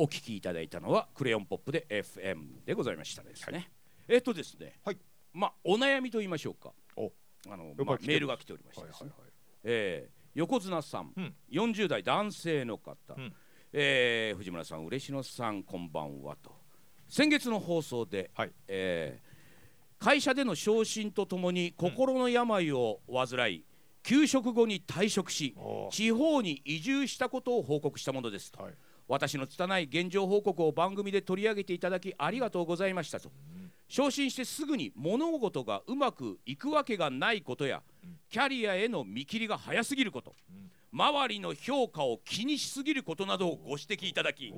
お聞きいただいたのはクレヨンポップで FM でございましたですね、えっとですね、はい。まあお悩みと言いましょうか。お。あの、メールが来ておりましてですね、はいはいはい。えー横綱さん、うん。40代男性の方、うん。えー藤村さん嬉野さんこんばんはと。先月の放送で、はい。えー会社での昇進とともに心の病を患い、休職後に退職し地方に移住したことを報告したものですと、はい私の拙い現状報告を番組で取り上げていただきありがとうございましたと、昇進してすぐに物事がうまくいくわけがないことや、キャリアへの見切りが早すぎること、周りの評価を気にしすぎることなどをご指摘いただき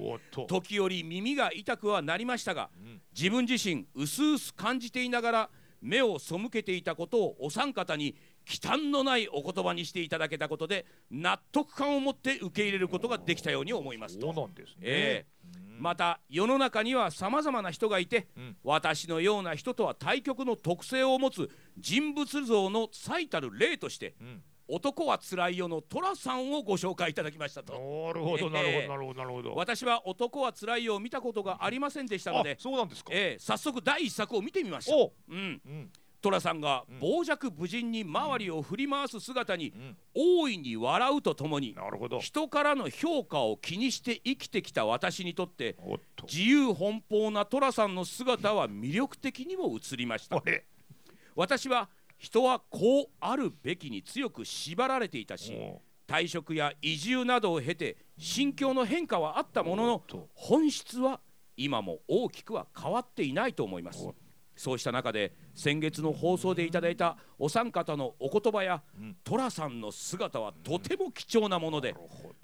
時折耳が痛くはなりましたが、自分自身うすうす感じていながら目を背けていたことをお三方に忌憚のないお言葉にしていただけたことで納得感を持って受け入れることができたように思いますと。そうなんですね、ええ。また世の中にはさまざまな人がいて、ん。私のような人とは対極の特性を持つ人物像の最たる例として、ん。男はつらいよの寅さんをご紹介いただきましたと。なるほどなるほどなるほどなるほど。私は男はつらいよを見たことがありませんでしたのあで、そうなんですか。ええ早速第一作を見てみました。おうん、うん寅さんが傍若無人に周りを振り回す姿に大いに笑うとともに人からの評価を気にして生きてきた私にとって自由奔放な寅さんの姿は魅力的にも映りました。私は人はこうあるべきに強く縛られていたしお退職や移住などを経て心境の変化はあったものの本質は今も大きくは変わっていないと思います。おそうした中で先月の放送でいただいたお三方のお言葉や寅さんの姿はとても貴重なもので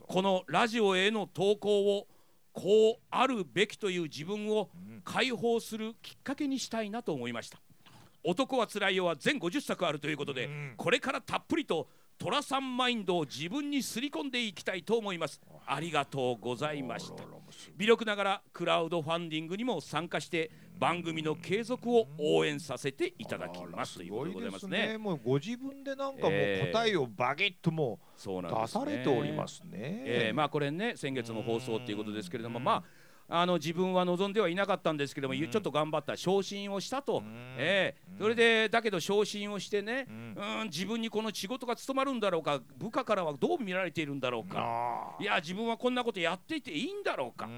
このラジオへの投稿をこうあるべきという自分を解放するきっかけにしたいなと思いました。男はつらいよは全50作あるということで、うん。これからたっぷりと寅さんマインドを自分にすり込んでいきたいと思います。ありがとうございました微力ながらクラウドファンディングにも参加して番組の継続を応援させていただきますということでございますね。もうご自分でなんかもうええ答えをバゲッともそう出されておりますね。えーまあこれね先月の放送っていうことですけれどもまああの自分は望んではいなかったんですけども、ちょっと頑張った昇進をしたと、えーそれでだけど昇進をしてね、うん、自分にこの仕事が務まるんだろうか部下からはどう見られているんだろうか、あいや自分はこんなことやっていていいんだろうか、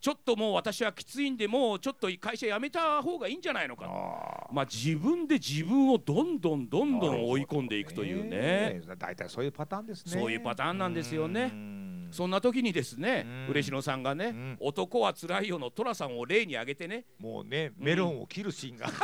ちょっともう私はきついんでもうちょっと会社辞めた方がいいんじゃないのか。あまあ自分で自分をどんどんどんどん追い込んでいくというね。ええ大体そういうパターンですね。そういうパターンなんですよね。うんそんな時にですねうん。嬉野さんがね、ん。男はつらいよの寅さんを例に挙げてね。もうねメロンを切るシーンが。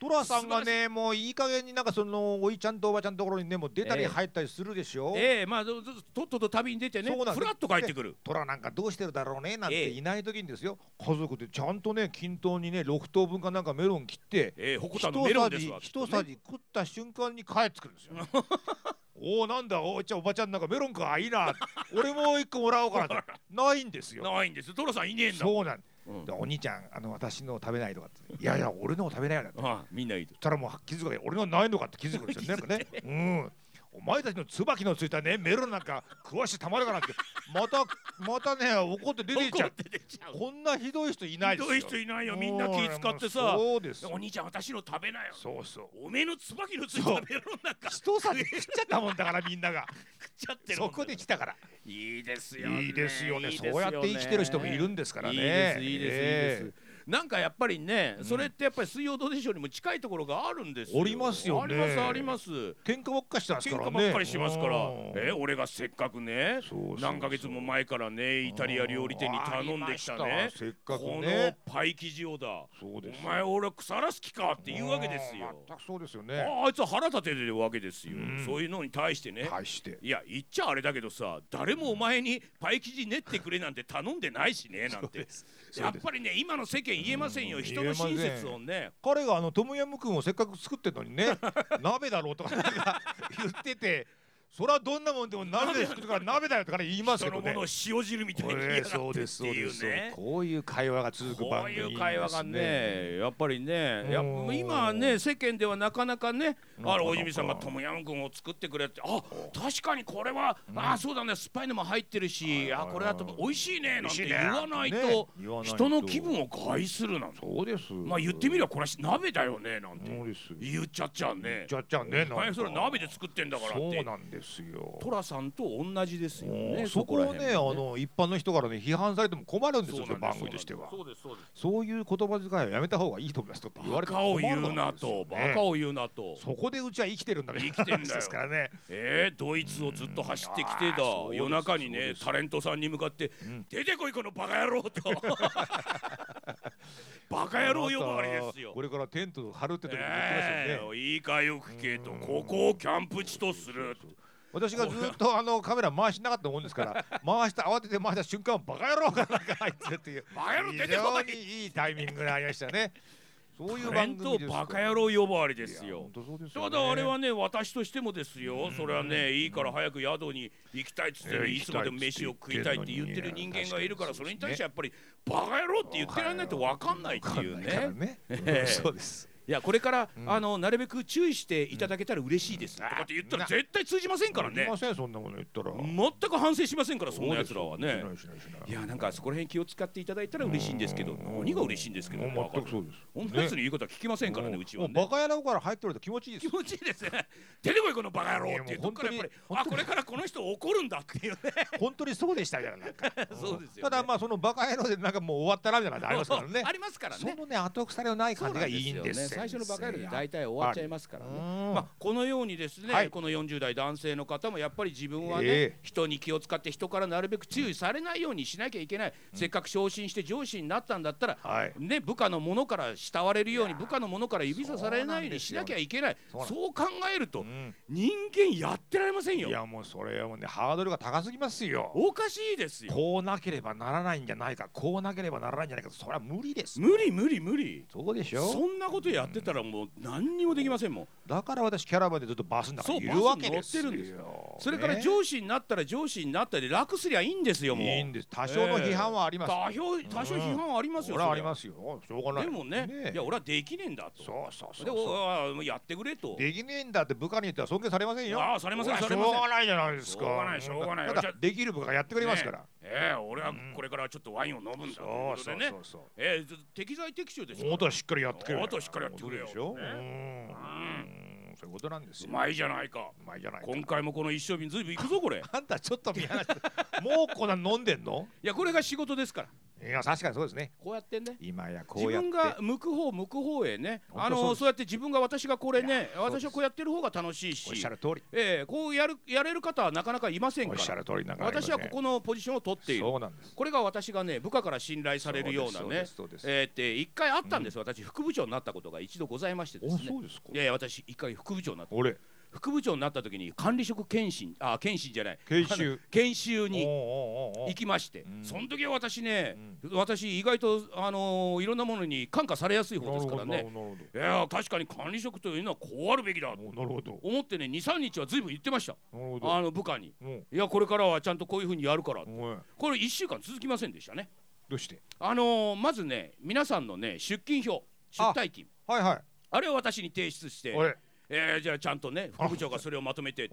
トラさんがねもういい加減になんかそのおいちゃんとおばちゃんのところにねもう出たりええ。入ったりするでしょ？ええまあとっとと旅に出てねふらっと帰ってくる。トラなんかどうしてるだろうねなんええ。ていない時にですよ、家族でちゃんとね均等にね6等分かなんかメロン切ってええ鉾田一のメロンですわ一さじ食った瞬間に帰ってくるんですよ。おおなんだ？おいちゃんおばちゃんなんかメロンかいいな。俺も一個もらおうかな ないんですよ。ないんです。寅さんいねえんだ。そうなん、うん。でお兄ちゃんあの私の食べないとかって。いやいや俺のも食べないよなって。ああみんないいとそしたらもう気づくわけ。俺のないのかって気づくんですよ。ねなんかね。うんお前たちの椿のついたねメロンなんか食わしてたまるかなって。またまたね怒って出ていっちゃう。こんなひどい人いないですよ。ひどい人いないよ。みんな気使ってさそうです。お兄ちゃん私の食べなよ。そうそう。おめえの椿のついたメロンなんか。一さじ食っちゃったもんだからみんなが。食っちゃってるそこで来たから。いいですよね。いいですよね。そうやって生きてる人もいるんですからね。いいですいいです、ええいいですなんかやっぱりね、それってやっぱり水曜どうでしょうにも近いところがあるんですよ。ありますよね。ありますあります。喧嘩ばっかしてます喧からね。嘩ばっかりしますから、うん。え俺がせっかくね何ヶ月も前からねイタリア料理店に頼んできたね。せっかくこねのパイ生地をだ。そうですお前俺腐らす気かって言うわけですよ。うん全くそうですよね。ああいつは腹立ててるわけですよ、ん。そういうのに対してね、対して。いや言っちゃあれだけどさ誰もお前にパイ生地練ってくれなんて頼んでないしねなんて。やっぱりね今の世間言えませんよ、人の親切をね。彼があのトムヤムクンをせっかく作ってるのにね 鍋だろうとか言っててそれはどんなもんでも鍋で作るから鍋だよとかね言いますけどね。人のものを塩汁みたいに言いやがってそうってですそうです。いうねこういう会話が続くこう番組いう会話がねやっぱりねや今はね世間ではなかなかねあのおじみさんがトムヤムクンを作ってくれってあ確かにこれはあそうだね酸っぱいのも入ってるしあこれだと美味しいねなんて言わないね。と。人の気分を害するなんて。そうです。まあ言ってみればこれは鍋だよねなんて。言っちゃっちゃうね。じゃっちゃんねそれ鍋で作ってんだからっそうてなんですよ。寅さんと同じですよねそこをねあの一般の人からね批判されても困るんですよその番組としては。そうですそうです。そういう言葉遣いはやめた方がいいと思いますとって言われてバカを言うなとバねカを言うなと。そこでうちは生きてるんだから生きてんだよ。ですからね。えー、ドイツをずっと走ってきてだ。うん。あーそうです夜中にねタレントさんに向かってん「出てこいこのバカ野郎」と。バカ野郎呼ばわりですよ。こ。れからテント張るって時に言ってますよね。え、えいいかよくけと。うん。ここをキャンプ地とする私がずっとあのカメラ回しなかったもんですから 回した慌てて回した瞬間バカ野郎がなんか入ってるっていう。バカ野郎出非てこ常いに。いいタイミングがありましたね。そういう番組ですバカ野郎呼ばわりですよ。たね。だあれはね私としてもですよ。それはねいいから早く宿に行きたいっつっていつまでも飯を食いたいって言ってる人間がいるからそれに対してやっぱりバカ野郎って言ってられないと分かんないっていうね。そうです いやこれから、うん。あのなるべく注意していただけたら嬉しいです、とかって言ったら絶対通じませんからね。ませんそんなもの言ったら。全く反省しませんからそんな奴らはね。いやなんかそこら辺気を使っていただいたら嬉しいんですけどうん。何が嬉しいんですけど全くそうです。こんなやつの言うことは聞きませんからねうちはね。バカ野郎から入ってると気持ちいいです。気持ちいいですね。出てこいこのバカ野郎って。いうとこからやっぱり本当にあこれからこの人怒るんだっていうね。本当にそうでしたじゃないか。そうですよね。ただまあそのバカ野郎でなんかもう終わったなみたいなのありますからね。ありますからね。そのね後腐れのない感じがいいんですよ最初のバカ野郎で大体終わっちゃいますからね。うん。まあ、このようにですね、はい。この40代男性の方もやっぱり自分はね、ええ。人に気を使って人からなるべく注意されないようにしなきゃいけない、せっかく昇進して上司になったんだったら、はい。ね、部下の者から慕われるように部下の者から指さされないようにしなきゃいけない。そう考えると、うん。人間やってられませんよ。いやもうそれはもうねハードルが高すぎますよ。おかしいですよ。こうなければならないんじゃないか。こうなければならないんじゃないか。それは無理です。無理無理無理。そうでしょ。そんなことやってたらもう何にもできませんもん。だから私キャラバンでずっとバスの中にいるわけですよそれからね上司になったら上司になったで楽すりゃいいんですよもう。いいんです。多少の批判はあります、多少多少批判はありますよ、それは。あそりますよ。しょうがない。でもねいや俺はできねえんだと。そうそうそうでそうやってくれと。できねえんだって部下に言ったら尊敬されませんよ。ああされませんそされませんしょうがないじゃないですか。しょうがないしょうがない。できる部下がやってくれますから、ねええ俺はこれからちょっとワインを飲むんだということでね。そうそうそうええず適材適所ですもっとしっかりやってくれるもっとしっかりやってくれよ。でしょ、ね。うんそういうことなんですよ。うまいじゃないか。うまいじゃないか。今回もこの一升瓶ずいぶんいくぞこれ。いあんたちょっと見放してもうこんな飲んでんの？やこれが仕事ですからいや確かにそうですね。こうやってね。今やこ自うやって。分が向く方向く方へねあのそうやって自分が私がこれいね私はこうやってる方が楽しいし。おっしゃる通り。ええこうやるやれる方はなかなかいませんから。おっしゃる通りな私はここのポジションを取っている。そうなんです。これが私がね部下から信頼されるようなねえーって一回あったんです、私副部長になったことが一度ございましてですね。そうですか。いやいや私一回副部長になった。俺副部長になった時に管理職検診あ検診じゃない。研修。研修に行きましてうん。その時は私ね、私意外とあのーいろんなものに感化されやすい方ですからね。いや確かに管理職というのはこうあるべきだなるほど。思ってね23日はずいぶん言ってました。あの部下に。もいやこれからはちゃんとこういうふうにやるからこれ1週間続きませんでしたね。どうして？あのーまずね皆さんのね出勤表出退勤。はいはい。あれを私に提出して、俺えーじゃあちゃんとね副部長がそれをまとめて。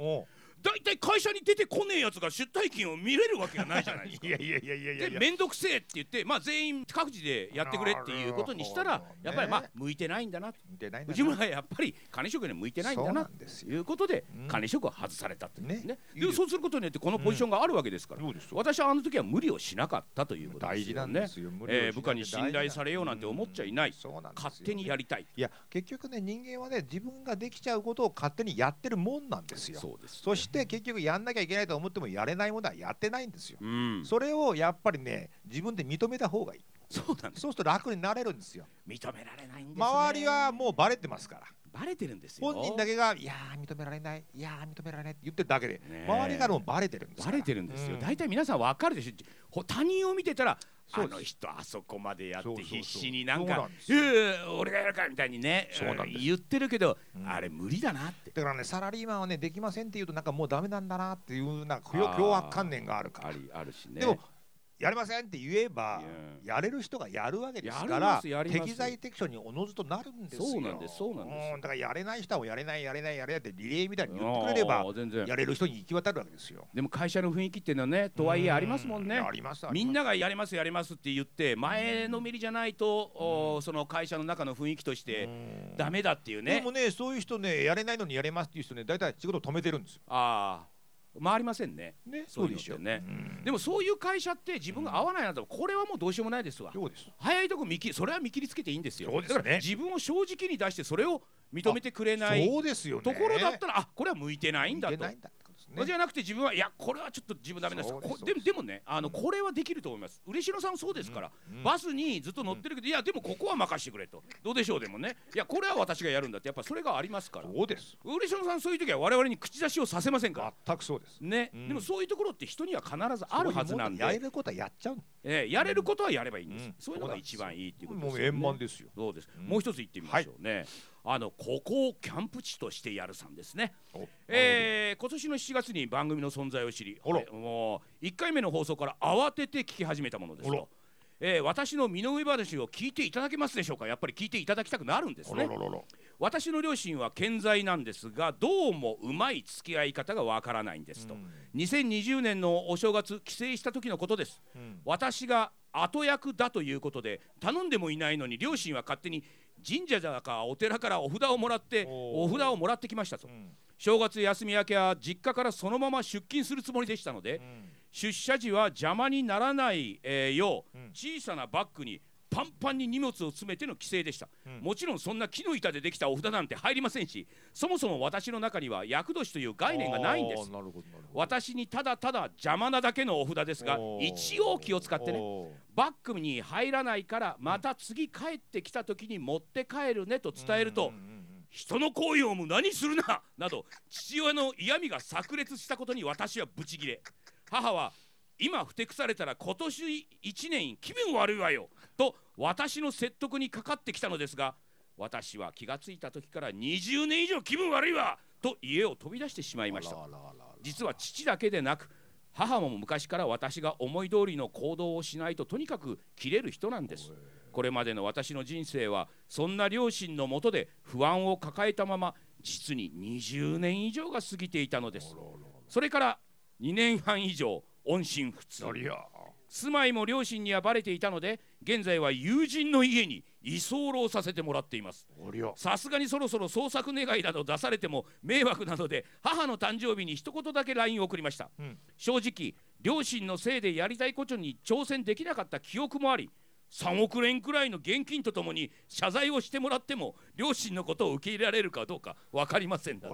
大体会社に出てこねえやつが出退勤を見れるわけがないじゃないですか。い。やいやいやいやで面倒くせえって言って、まあ、全員各自でやってくれっていうことにしたら、ねやっぱりまあ向いてないんだなと。見てないんだな。内村はやっぱり管理職には向いてないんだなということでうん。管理職を外されたってね。ねでそうすることによってこのポジションがあるわけですから、そうですよ。私はあの時は無理をしなかったということですよね。えー部下に信頼されようなんて思っちゃいない。そうなんですよ。勝手にやりたいいや結局ね人間はね自分ができちゃうことを勝手にやってるもんなんですよ。そうです。そして結局やんなきゃいけないと思ってもやれないものはやってないんですよ。うん。それをやっぱりね自分で認めた方がいいそうなんです。そうすると楽になれるんですよ。認められないんですね。周りはもうバレてますから。バレてるんですよ。本人だけがいやー認められない。いやー認められないって言ってるだけでねえ。周りからもバレてるんですバレてるんですよ。うん。大体皆さん分かるでしょ。ほ他人を見てたらあの人あそこまでやって必死になんか「なんですよ。いやいや俺がやるから」みたいにね言ってるけど、うん。あれ無理だなって。だからねサラリーマンはねできませんって言うとなんかもうダメなんだなっていうなんかあー。脅迫観念があるから。あるしね。でもやれませんって言えばうんやれる人がやるわけですから適材適所におのずとなるんですよ。そうなんですそうなんです。だからやれない人はやれないやれないやれないってリレーみたいに言ってくれればやれる人に行き渡るわけですよ。でも会社の雰囲気っていうのはねとはいえありますもんね。うあります。みんながやりますやりますって言って前のめりじゃないと、おその会社の中の雰囲気としてうん。ダメだっていうね。でもねそういう人ねやれないのにやれますっていう人ね大体仕事止めてるんですよ。ああ回りませんね。ねそういうのってね。うん。でもそういう会社って自分が合わないなとこれはもうどうしようもないですわ。そうです。早いとこ見切りそれは見切りつけていいんですよ。そうですね。だから自分を正直に出してそれを認めてくれないそうですよね。ところだったらあこれは向いてないんだとね。じゃなくて自分はいやこれはちょっと自分ダメです。そうですこでもでもねあのこれはできると思います。嬉野さんもそうですから、うんバスにずっと乗ってるけど、いやでもここは任してくれと。どうでしょうでもね。いやこれは私がやるんだってやっぱそれがありますから。そうです。嬉野さんそういう時は我々に口出しをさせませんから。全くそうです。ね、うん。でもそういうところって人には必ずあるはずなんで。やれることはやっちゃうえーやれることはやればいいんです、うん。そういうのが一番いいっていうこともうですよね。円満ですよ。そうです、うん。もう一つ言ってみましょうね、あのここをキャンプ地としてやるさんですね。おえー今年の7月に番組の存在を知り、はいもう1回目の放送から慌てて聞き始めたものですと、えー私の身の上話を聞いていただけますでしょうか？やっぱり聞いていただきたくなるんですね。私の両親は健在なんですがどうもうまい付き合い方がわからないんですと、うん。2020年のお正月帰省した時のことです。うん。私が後役だということで頼んでもいないのに両親は勝手に神社だかお寺からお札をもらってお札をもらってきましたと。うん。正月休み明けは実家からそのまま出勤するつもりでしたのでうん。出社時は邪魔にならない、えーよううん。小さなバッグにパンパンに荷物を詰めての帰省でした、うん。もちろんそんな木の板でできたお札なんて入りませんしそもそも私の中には厄年という概念がないんです。私にただただ邪魔なだけのお札ですが一応気を使ってねバッグに入らないからまた次帰ってきた時に持って帰るねと伝えると人の行為を無駄にするな？など父親の嫌味が炸裂したことに私はブチギレ。母は今ふてくされたら今年1年気分悪いわよ。と私の説得にかかってきたのですが私は気がついた時から20年以上気分悪いわと家を飛び出してしまいました。実は父だけでなく母も昔から私が思い通りの行動をしないととにかく切れる人なんです。これまでの私の人生はそんな両親のもとで不安を抱えたまま実に20年以上が過ぎていたのです。それから2年半以上音信不通。住まいも両親にはバレていたので現在は友人の家に居候させてもらっています。さすがにそろそろ捜索願いなど出されても迷惑なので母の誕生日に一言だけ LINE を送りました、うん正直両親のせいでやりたいことに挑戦できなかった記憶もあり3億円くらいの現金とともに謝罪をしてもらっても両親のことを受け入れられるかどうか分かりませんだ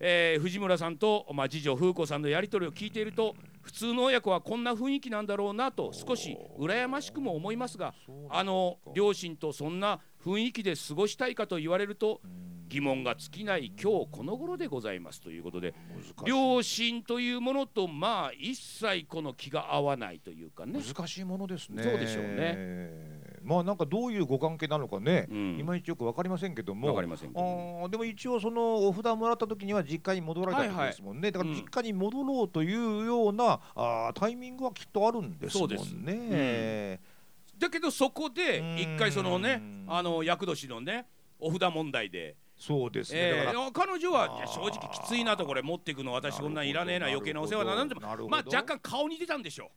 えー藤村さんと、まあ、次女風子さんのやり取りを聞いていると普通の親子はこんな雰囲気なんだろうなと少し羨ましくも思いますがあの両親とそんな雰囲気で過ごしたいかと言われると疑問が尽きない今日この頃でございますということで両親というものとまあ一切この気が合わないというかね。難しいものですね。そうでしょうね。まあなんかどういうご関係なのかね、うん。いまいちよくわかりませんけども。わかりませんけどでも一応そのお札もらった時には実家に戻られたってことですもんね。だからうん。実家に戻ろうというような、あータイミングはきっとあるんですもんね。そうです。だけどそこでうん。一回そのねあの厄年のねお札問題で。そうですね。えだからー、彼女は正直きついなとこれ持っていくの私こんなんいらねえな余計なお世話だなんてなるほど。まあ若干顔に出たんでしょう。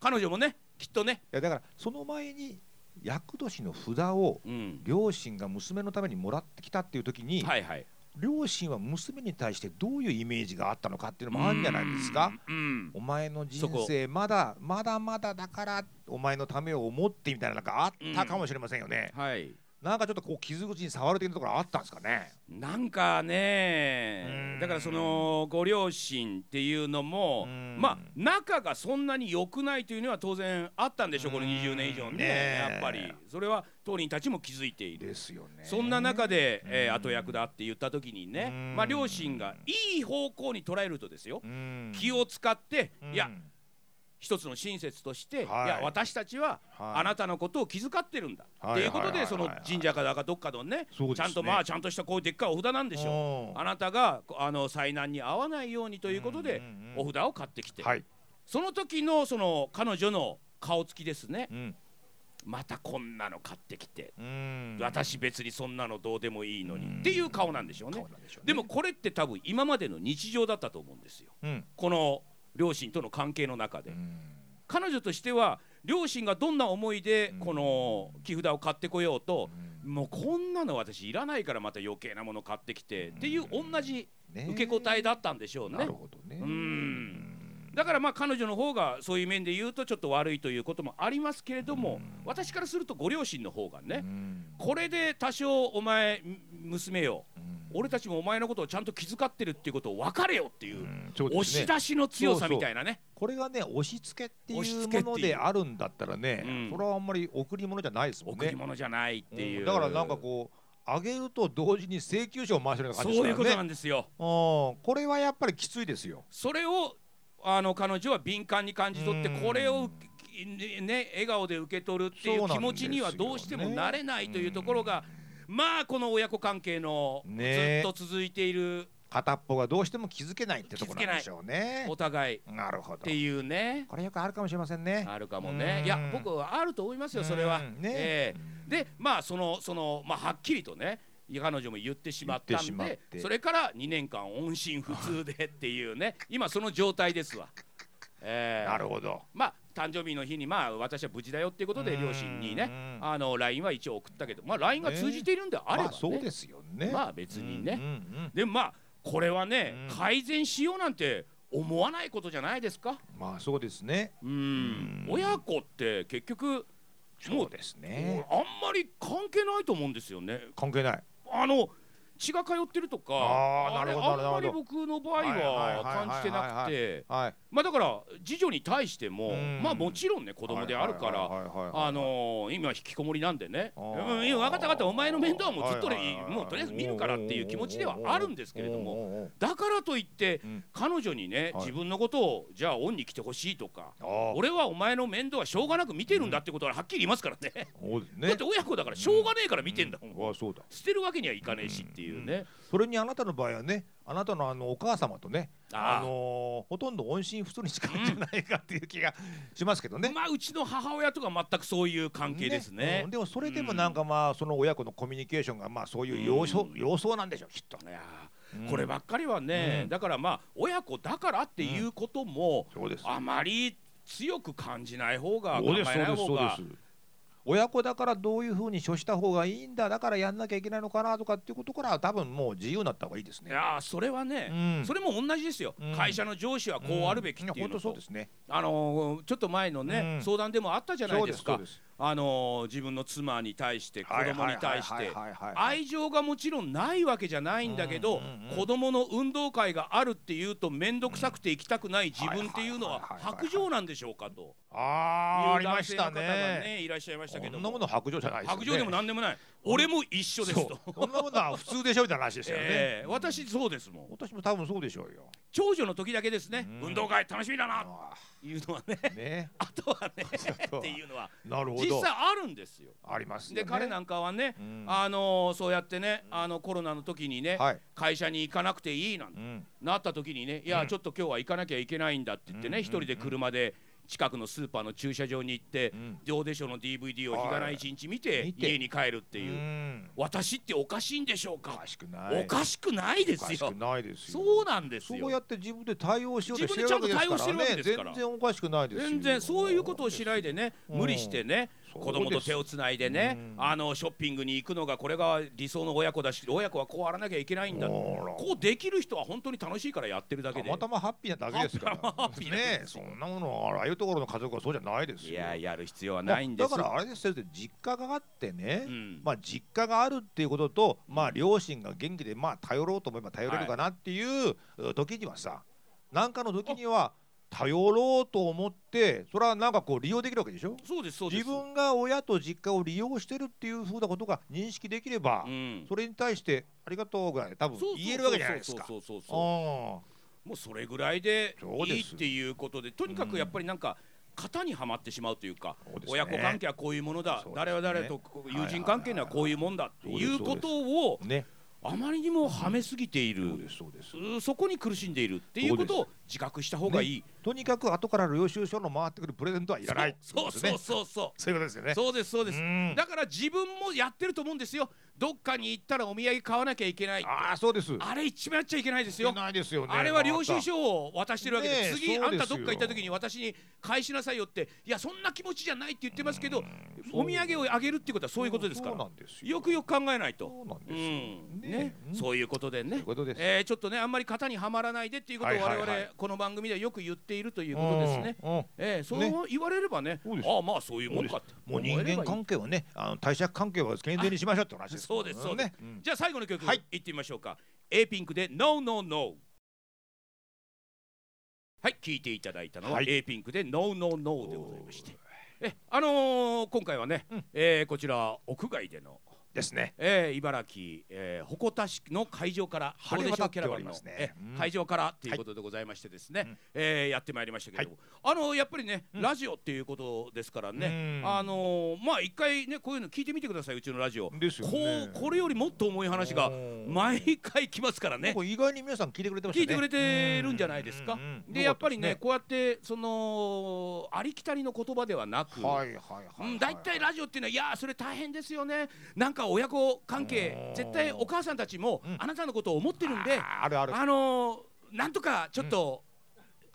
彼女もねきっとね。いやだからその前に厄年の札をうん。両親が娘のためにもらってきたっていう時に、はいはい。両親は娘に対してどういうイメージがあったのかっていうのもあるんじゃないですか？うんうんお前の人生まだまだまだだからお前のためを思ってみたいななんかあったかもしれませんよね。はいなんかちょっとこう傷口に触れているところあったんですかね。なんかねうん。だからそのご両親っていうのもうん。まあ仲がそんなに良くないというのは当然あったんでしょうこの20年以上ねやっぱり。それは当人たちも気づいている。ですよね。そんな中で、えーうん。後役だって言った時にねうん。まあ両親がいい方向に捉えるとですよ。うん。気を使ってうん。いや一つの親切として、はい。い、や私たちははい。あなたのことを気遣ってるんだ、はい。っていうことでその神社かだかどっかのねね。ちゃんとまあちゃんとしたこういうでっかいお札なんでしょうあなたがあの災難に遭わないようにということでお札を買ってきて、はい、その時のその彼女の顔つきですね。うん。またこんなの買ってきて、うん。私別にそんなのどうでもいいのに、うん。っていう顔なんでしょうね。ね。でもこれって多分今までの日常だったと思うんですよ。うん。この両親との関係の中で、うん。彼女としては両親がどんな思いでうん。この木札を買ってこようと、もうこんなの私いらないからまた余計なもの買ってきて、っていう同じね。受け答えだったんでしょうねなるほどね。うん。だからまあ彼女の方がそういう面で言うとちょっと悪いということもありますけれども、うん。私からするとご両親の方がね、うん。これで多少お前む娘ようん俺たちもお前のことをちゃんと気遣ってるっていうことを分かれよっていう、うんそうですね。押し出しの強さみたいなね。これがね押し付けって押しいうものであるんだったらね、う。んそれはあんまり贈り物じゃないですもんね。贈り物じゃないっていう、うん。だからなんかこうあげると同時に請求書を回してるようなそう感じですからね。いうことなんですよ。うん。これはやっぱりきついですよ。それをあの彼女は敏感に感じ取ってうん。これをねね笑顔で受け取るっていう気持ちにはどうしてもなれないというところがまあこの親子関係のずねっと続いている片っぽがどうしても気づけないってところなんでしょうね。お互い。っなるほど。ていうね。これよくあるかもしれませんね。あるかもね。うん。いや僕はあると思いますよそれは。うん。ね。ええでまあそのそのまあはっきりとね彼女も言ってしまったんでそれから2年間音信不通でっていうね。今その状態ですわ。ええなるほど。まあ誕生日の日にまあ私は無事だよっていうことでうん。両親にねうんあの LINE は一応送ったけどまあ LINE が通じているんであればまあそうねですよね。まあ別にね。うんうんうん。でもまあこれはねうん。改善しようなんて思わないことじゃないですか？まあそうですね。うん。うん。親子って結局もそううですね。あんまり関係ないと思うんですよね。関係ない。あの血が通ってるとかあんまり僕の場合は感じてなくて。はいまあだから次女に対してもうんまあもちろんね子供であるからあのー今引きこもりなんでねうん分かった分かったお前の面倒はもうずっともうとりあえず見るからっていう気持ちではあるんですけれどももだからといってうん彼女にねはい自分のことをじゃあ恩に来てほしいとか俺俺はお前の面倒はしょうがなく見てるんだってことははっきり言いますからねだって親子だからしょうがねえから見てんだもん捨てるわけにはいかねえしっていうね。それにあなたの場合はねあなたのあのお母様とねあのーほとんど音信不通に近いんじゃないかっていう気がしますけどね。まあうちの母親とか全くそういう関係ですね。うん。でもそれでもなんかまあその親子のコミュニケーションがまあそういう様相うん様相なんでしょうきっと。いやうん。ーこればっかりはね、うん。だからまあ親子だからっていうことも。あまり強く感じない方が考えない方がそうです。親子だからどういうふうに処した方がいいんだだからやんなきゃいけないのかなとかっていうことからは多分もう自由になった方がいいですね。いやーそれはね、うん。それも同じですよ、うん。会社の上司はこうあるべきっていうのと、そうですね。あのーちょっと前のね、うん。相談でもあったじゃないですか。そうですあのー自分の妻に対して子供に対して愛情がもちろんないわけじゃないんだけど、子供の運動会があるっていうと面倒くさくて行きたくない自分っていうのは白状なんでしょうかと。あいう男ました性の方がね。ね。いらっしゃいましたけどこんなもの白状じゃないですよね。白状でも何でもない。俺も一緒ですと。そんなものは普通でしょみたいな話でしたよね。ええ私そうですもん。私も多分そうでしょうよ。長女の時だけですね、うん。運動会楽しみだないうのはねーね、あとはねっていうのはなるほど。実際あるんですよありますよね。で彼なんかはね、うんあのーそうやってねあのコロナの時にね、はい。会社に行かなくていいなんてうん。なった時にねいや、うんちょっと今日は行かなきゃいけないんだって言ってね、うん一人で車で近くのスーパーの駐車場に行って、うんオーディションの DVD を日がない一日見て家に帰るっていう、うん私っておかしいんでしょうおか。おかしくないですよおかしくないですよ。そうなんですよそうやって自分で対応しようとしてる自わけ分でちゃんと対応してるわけでですすから。全然おかしくないですよ。全然そういうことをしないでねうん無理してね子供と手をつないでねうん。あのショッピングに行くのがこれが理想の親子だし親子はこうあらなきゃいけないんだ。こうできる人は本当に楽しいからやってるだけで。たまたまハッピーなだけですから。ねそんなものはああいうところの家族はそうじゃないですよ。いややる必要はないんですまあだからあれですよ実家があってね、うん。まあ実家があるっていうことと、まあ両親が元気でまあ頼ろうと思えば頼れるかなっていうう時にはさ、なんかの時には頼ろうと思って、それはなんかこう利用できるわけでしょ？そうですそうです。自分が親と実家を利用してるっていうふうなことが認識できれば、うん。それに対してありがとうぐらい多分言えるわけじゃないですか。そうそうそうそう。あもうそれぐらいでいいっていうことでとにかくやっぱりなんか型にはまってしまうというかね。親子関係はこういうものだ、ね。誰は誰と友人関係にはこういうもんだっていうことをね。あまりにもはめすぎている、そこに苦しんでいるっていうことを自覚した方がいい。とにかく後から領収書の回ってくるプレゼントはいらない。そうそうそうそうそういうことですよね。そうですそうです。うん。だから自分もやってると思うんですよ。どっかに行ったらお土産買わなきゃいけない。ああそうです。あれ一番やっちゃいけないですよ。ないですよね。あれは領収書を渡してるわけで、ねえ次あんたどっか行った時に私に返しなさいよって。いやそんな気持ちじゃないって言ってますけどお土産をあげるってことはそういうことですから。よ。よくよく考えないと。そうなんですようん。ね。ねうん。そういうことでね。とえーちょっとねあんまり型にはまらないでっていうことを我はいはいはい。々この番組ではよく言っているということですね。えーそうね言われればねああまあそういうもんかってもう人間関係はねあの貸借関係は健全にしましょうって話です。そうですそうね。うん。じゃあ最後の曲、はい。い、ってみましょうか。A ピンクで No No No はい聴いていただいたのは、はい。A ピンクで No No No でございまして。えあのー今回はね、うん。えーこちら屋外でのですね。えー、茨城、えー、鉾田市の会場から晴れ渡っておりますね。えうん。会場からということでございましてですね、うん。えーやってまいりましたけれども、あのやっぱりね、うん。ラジオっていうことですからね、うん。あのーまあ一回ねこういうの聞いてみてくださいうちのラジオ、ですよね。こうこれよりもっと重い話がうん。毎回来ますからね。意外に皆さん聞いてくれてましたね。聞いてくれてるんじゃないですか。でやっぱりねよかこうやってそのありきたりの言葉ではなく、はいはいはいはい。うん、大体ラジオっていうのは、いやー、それ大変ですよね、なんか親子関係う、ん。絶対お母さんたちもうん。あなたのことを思ってるんで、あーあるある。あのー、なんとかちょっと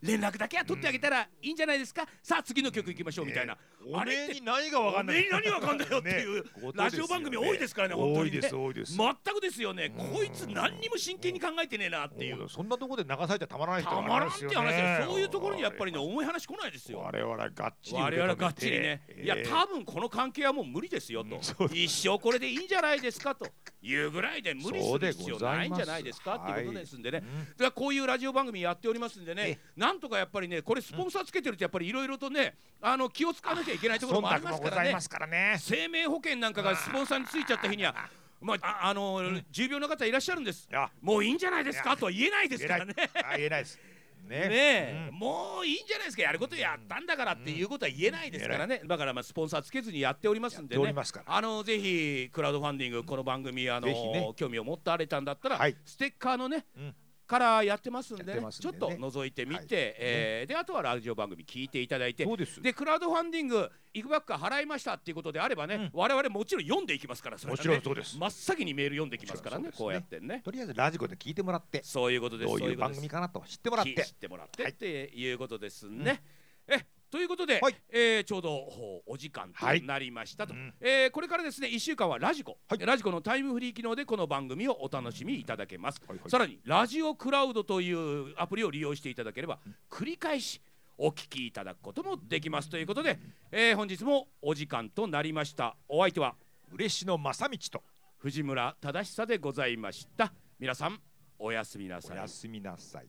連絡だけは取ってあげたらいいんじゃないですか、さあ、次の曲いきましょうみたいな、あれっ何がわかんない何がわかんないよっていうラジオ番組多いですからね本当にね。全くですよね、こいつ、何にも真剣に考えてねえなっていう。そんなところで流されちゃたまらないたまらんって話そういうところにやっぱりね重い話来ないですよ。我々がっちり我々はがっちりね、いやえー多分この関係はもう無理ですよと、一生これでいいんじゃないですかというぐらいで無理する必要ないんじゃないですかっていうことですんでね、うん。だこういうラジオ番組やっておりますんでねなんとかやっぱりねこれスポンサーつけてるとやっぱりいろいろとねあの気を使わなきゃいけないところもありますからね。からね。生命保険なんかがスポンサーについちゃった日にはまあ、ああの、重病の方いらっしゃるんです。もういいんじゃないですかとは言えないですからね。あ言えないです。ね。もういいんじゃないですか。やることやったんだからっていうことは言えないですからね、だからまあスポンサーつけずにやっておりますんでね。りますから。あのぜひクラウドファンディングこの番組あの、興味を持ってあれたんだったら、はい。ステッカーのね、うんからやってますんで,、ねやってますんちょでねっと覗いてみて、はい。えーであとはラジオ番組聞いていただいてでクラウドファンディングいくばっか払いましたっていうことであればね、うん。我々もちろん読んでいきますからそね。もちろんそうです。真っ先にメール読んできますからねこうやってね。とりあえずラジコで聞いてもらってそういうことです。どういう番組かなと知ってもらって。知ってもらって、はいっていうことですね。えということで、はい。えーちょうどお時間とはいなりましたと、うん。えーこれからですね1週間はラジコ、はい。ラジコのタイムフリー機能でこの番組をお楽しみいただけます、はいはい。さらにラジオクラウドというアプリを利用していただければ繰り返しお聞きいただくこともできます。ということで、えー本日もお時間となりました。お相手は嬉野正道と。藤村忠久でございました。皆さんおやすみなさい。おやすみなさい